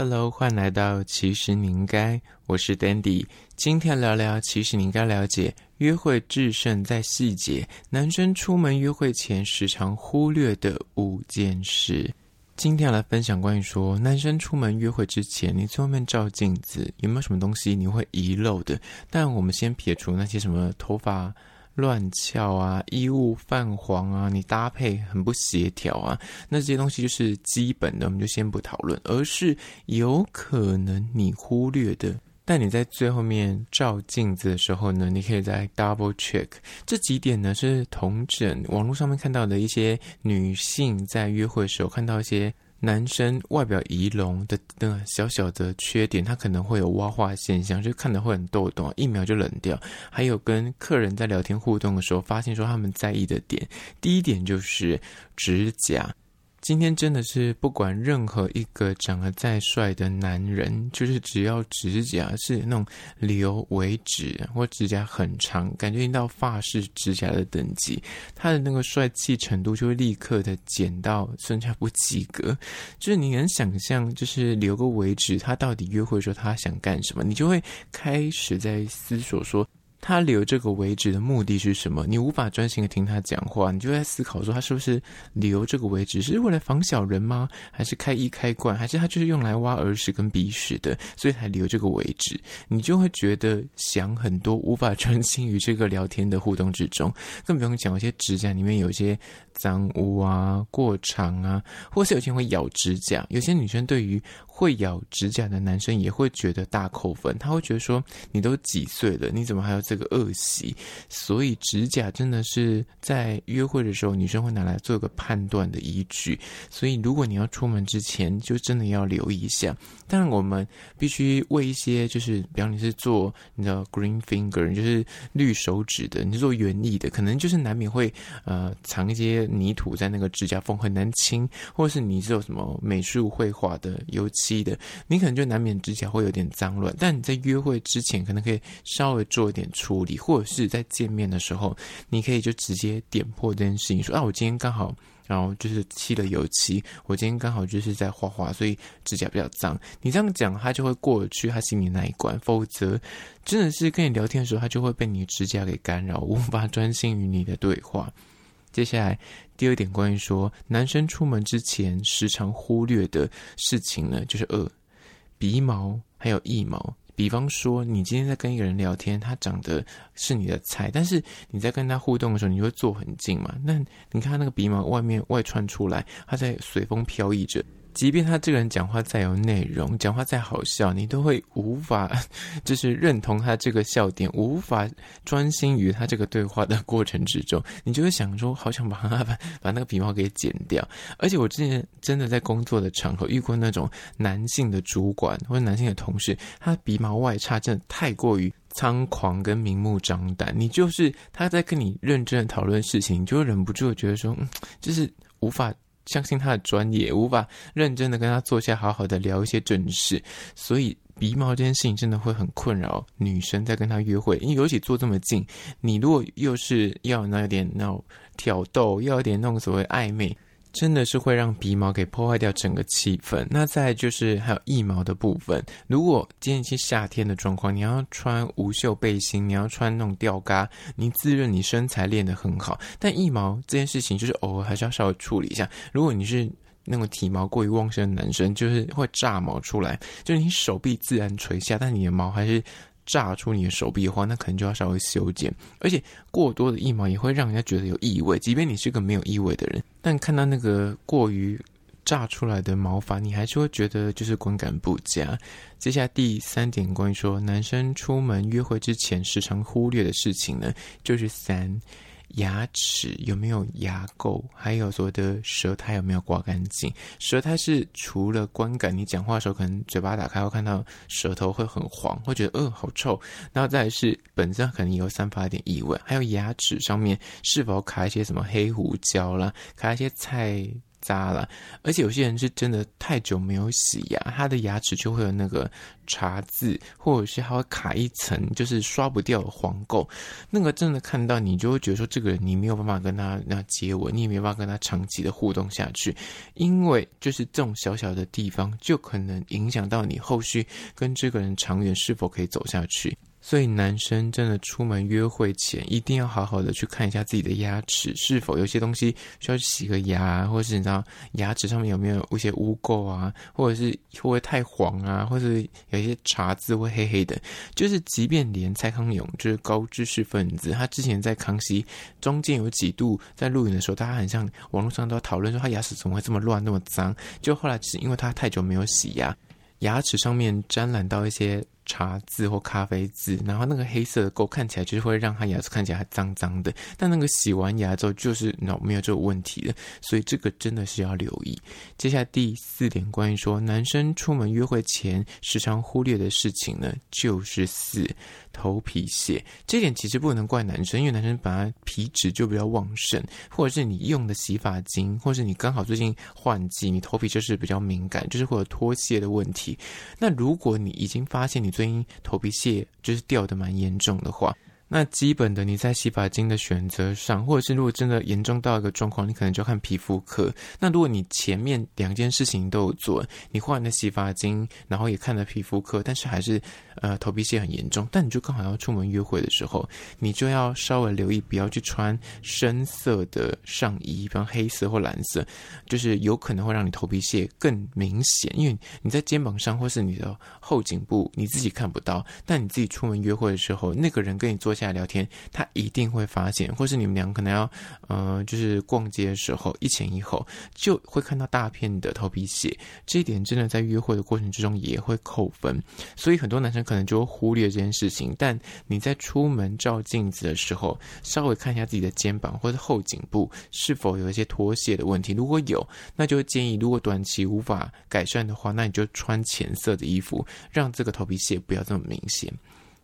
Hello，欢迎来到其实你应该，我是 Dandy，今天聊聊其实你应该了解，约会制胜在细节，男生出门约会前时常忽略的五件事。今天来分享关于说，男生出门约会之前，你在外面照镜子，有没有什么东西你会遗漏的？但我们先撇除那些什么头发。乱翘啊，衣物泛黄啊，你搭配很不协调啊，那这些东西就是基本的，我们就先不讨论，而是有可能你忽略的。但你在最后面照镜子的时候呢，你可以再 double check 这几点呢，是同整网络上面看到的一些女性在约会的时候看到一些。男生外表仪容的的小小的缺点，他可能会有挖化现象，就看的会很逗懂，一秒就冷掉。还有跟客人在聊天互动的时候，发现说他们在意的点，第一点就是指甲。今天真的是不管任何一个长得再帅的男人，就是只要指甲是那种留为止，或指甲很长，感觉到发式指甲的等级，他的那个帅气程度就会立刻的减到剩下不及格。就是你能想象，就是留个为止，他到底约会的时候他想干什么？你就会开始在思索说。他留这个位置的目的是什么？你无法专心的听他讲话，你就在思考说，他是不是留这个位置是为了防小人吗？还是开一开罐？还是他就是用来挖耳屎跟鼻屎的，所以才留这个位置？你就会觉得想很多，无法专心于这个聊天的互动之中。更不用讲，有些指甲里面有一些脏污啊、过长啊，或是有些人会咬指甲。有些女生对于会咬指甲的男生也会觉得大扣分，他会觉得说，你都几岁了，你怎么还有这个恶习？所以指甲真的是在约会的时候，女生会拿来做一个判断的依据。所以如果你要出门之前，就真的要留意一下。当然，我们必须为一些就是，比方你是做你知道 green finger，就是绿手指的，你是做园艺的，可能就是难免会呃藏一些泥土在那个指甲缝，很难清，或者是你是有什么美术绘画的油漆。的，你可能就难免指甲会有点脏乱，但你在约会之前可能可以稍微做一点处理，或者是在见面的时候，你可以就直接点破这件事情，说啊，我今天刚好，然后就是漆了油漆，我今天刚好就是在画画，所以指甲比较脏。你这样讲，他就会过去他心里那一关，否则真的是跟你聊天的时候，他就会被你指甲给干扰，无法专心于你的对话。接下来第二点，关于说男生出门之前时常忽略的事情呢，就是二鼻毛还有腋毛。比方说，你今天在跟一个人聊天，他长得是你的菜，但是你在跟他互动的时候，你会坐很近嘛？那你看他那个鼻毛外面外窜出来，他在随风飘逸着。即便他这个人讲话再有内容，讲话再好笑，你都会无法 就是认同他这个笑点，无法专心于他这个对话的过程之中，你就会想说，好想把他把把那个鼻毛给剪掉。而且我之前真的在工作的场合遇过那种男性的主管或者男性的同事，他鼻毛外插真的太过于猖狂跟明目张胆，你就是他在跟你认真的讨论事情，你就忍不住觉得说，嗯，就是无法。相信他的专业，无法认真的跟他坐下好好的聊一些正事，所以鼻毛这件事情真的会很困扰女生在跟他约会，因为尤其坐这么近，你如果又是要那有点那种挑逗，要有点那种所谓暧昧。真的是会让鼻毛给破坏掉整个气氛。那再就是还有腋毛的部分。如果今天是夏天的状况，你要穿无袖背心，你要穿那种吊嘎，你自认你身材练得很好，但腋毛这件事情就是偶尔还是要稍微处理一下。如果你是那种体毛过于旺盛的男生，就是会炸毛出来，就是你手臂自然垂下，但你的毛还是。炸出你的手臂的话，那可能就要稍微修剪。而且过多的腋毛也会让人家觉得有异味，即便你是个没有异味的人，但看到那个过于炸出来的毛发，你还是会觉得就是观感不佳。接下来第三点，关于说男生出门约会之前时常忽略的事情呢，就是三。牙齿有没有牙垢？还有所谓的舌苔有没有刮干净？舌苔是除了观感，你讲话的时候可能嘴巴打开会看到舌头会很黄，会觉得呃好臭。然后再来是本身可能有散发一点异味，还有牙齿上面是否卡一些什么黑胡椒啦，卡一些菜。渣了。而且有些人是真的太久没有洗牙，他的牙齿就会有那个茶渍，或者是还会卡一层，就是刷不掉的黄垢。那个真的看到你就会觉得说，这个人你没有办法跟他那接吻，你也没有办法跟他长期的互动下去，因为就是这种小小的地方就可能影响到你后续跟这个人长远是否可以走下去。所以，男生真的出门约会前，一定要好好的去看一下自己的牙齿是否有些东西需要洗个牙，或者是你知道牙齿上面有没有一些污垢啊，或者是会不会太黄啊，或者是有一些茶渍会黑黑的。就是，即便连蔡康永就是高知识分子，他之前在康熙中间有几度在录影的时候，大家很像网络上都要讨论说他牙齿怎么会这么乱那么脏，就后来只是因为他太久没有洗牙，牙齿上面沾染到一些。茶渍或咖啡渍，然后那个黑色的垢看起来就是会让他牙齿看起来脏脏的，但那个洗完牙之后就是脑没有这个问题的，所以这个真的是要留意。接下来第四点，关于说男生出门约会前时常忽略的事情呢，就是四。头皮屑这点其实不能怪男生，因为男生本来皮脂就比较旺盛，或者是你用的洗发精，或是你刚好最近换季，你头皮就是比较敏感，就是会有脱屑的问题。那如果你已经发现你最近头皮屑就是掉的蛮严重的话，那基本的你在洗发精的选择上，或者是如果真的严重到一个状况，你可能就看皮肤科。那如果你前面两件事情都有做，你换了洗发精，然后也看了皮肤科，但是还是呃头皮屑很严重，但你就刚好要出门约会的时候，你就要稍微留意，不要去穿深色的上衣，比方黑色或蓝色，就是有可能会让你头皮屑更明显，因为你在肩膀上或是你的后颈部你自己看不到，但你自己出门约会的时候，那个人跟你做。下来聊天，他一定会发现，或是你们俩可能要，呃，就是逛街的时候一前一后，就会看到大片的头皮屑。这一点真的在约会的过程之中也会扣分，所以很多男生可能就会忽略这件事情。但你在出门照镜子的时候，稍微看一下自己的肩膀或者后颈部是否有一些脱屑的问题。如果有，那就建议，如果短期无法改善的话，那你就穿浅色的衣服，让这个头皮屑不要这么明显。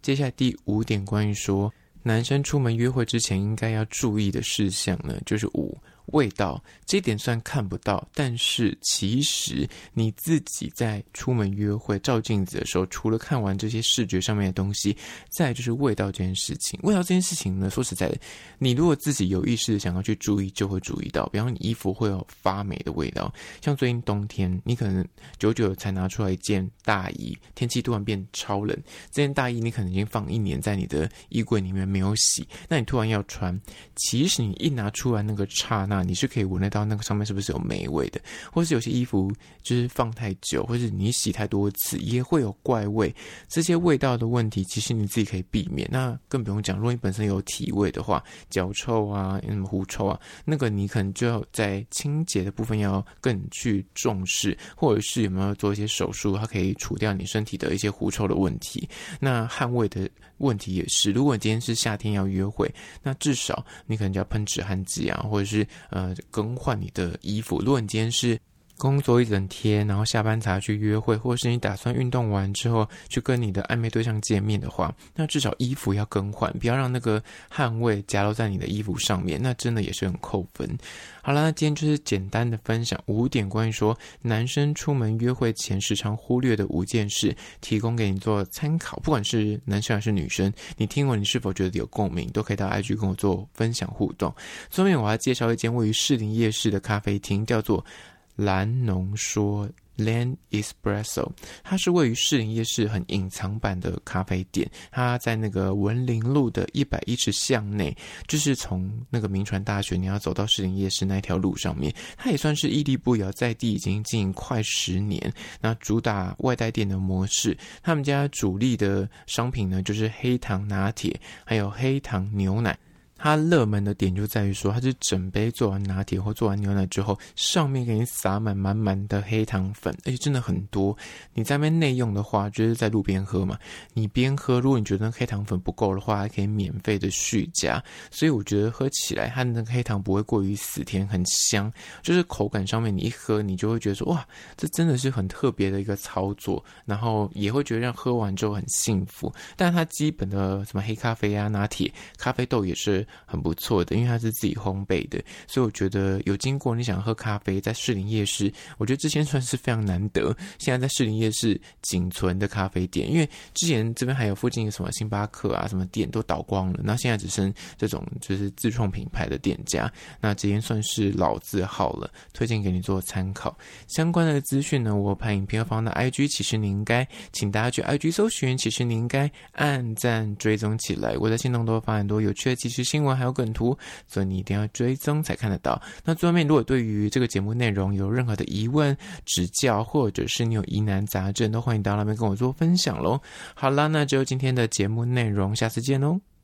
接下来第五点，关于说男生出门约会之前应该要注意的事项呢，就是五。味道这一点虽然看不到，但是其实你自己在出门约会照镜子的时候，除了看完这些视觉上面的东西，再就是味道这件事情。味道这件事情呢，说实在的，你如果自己有意识的想要去注意，就会注意到。比方你衣服会有发霉的味道，像最近冬天，你可能久久才拿出来一件大衣，天气突然变超冷，这件大衣你可能已经放一年在你的衣柜里面没有洗，那你突然要穿，其实你一拿出来那个刹那。你是可以闻得到那个上面是不是有霉味的，或是有些衣服就是放太久，或是你洗太多次也会有怪味。这些味道的问题，其实你自己可以避免。那更不用讲，如果你本身有体味的话，脚臭啊，什么狐臭啊，那个你可能就要在清洁的部分要更去重视，或者是有没有做一些手术，它可以除掉你身体的一些狐臭的问题。那汗味的问题也是，如果你今天是夏天要约会，那至少你可能就要喷止汗剂啊，或者是。呃，更换你的衣服。如果你今天是工作一整天，然后下班才去约会，或者是你打算运动完之后去跟你的暧昧对象见面的话，那至少衣服要更换，不要让那个汗味夹留在你的衣服上面，那真的也是很扣分。好了，那今天就是简单的分享五点关于说男生出门约会前时常忽略的五件事，提供给你做参考。不管是男生还是女生，你听完你是否觉得有共鸣，都可以到 IG 跟我做分享互动。后面我要介绍一间位于士林夜市的咖啡厅，叫做。蓝农说 Land Espresso，它是位于士林夜市很隐藏版的咖啡店，它在那个文林路的一百一十巷内，就是从那个铭传大学你要走到士林夜市那条路上面，它也算是屹立不摇，在地已经经营快十年，那主打外带店的模式，他们家主力的商品呢就是黑糖拿铁，还有黑糖牛奶。它热门的点就在于说，它是整杯做完拿铁或做完牛奶之后，上面给你撒满满满的黑糖粉，而且真的很多。你在那边内用的话，就是在路边喝嘛。你边喝，如果你觉得黑糖粉不够的话，还可以免费的续加。所以我觉得喝起来，它那个黑糖不会过于死甜，很香。就是口感上面，你一喝，你就会觉得说，哇，这真的是很特别的一个操作。然后也会觉得让喝完之后很幸福。但它基本的什么黑咖啡啊、拿铁、咖啡豆也是。很不错的，因为它是自己烘焙的，所以我觉得有经过你想喝咖啡，在士林夜市，我觉得之前算是非常难得。现在在士林夜市仅存的咖啡店，因为之前这边还有附近什么星巴克啊，什么店都倒光了，那现在只剩这种就是自创品牌的店家，那这边算是老字号了，推荐给你做参考。相关的资讯呢，我拍影片放到 IG，其实你应该请大家去 IG 搜寻，其实你应该按赞追踪起来。我在限动都发很多有趣的即时新闻，还有梗图，所以你一定要追踪才看得到。那最后面，如果对于这个节目内容有任何的疑问、指教，或者是你有疑难杂症，都欢迎到那边跟我做分享喽。好啦，那就今天的节目内容，下次见喽。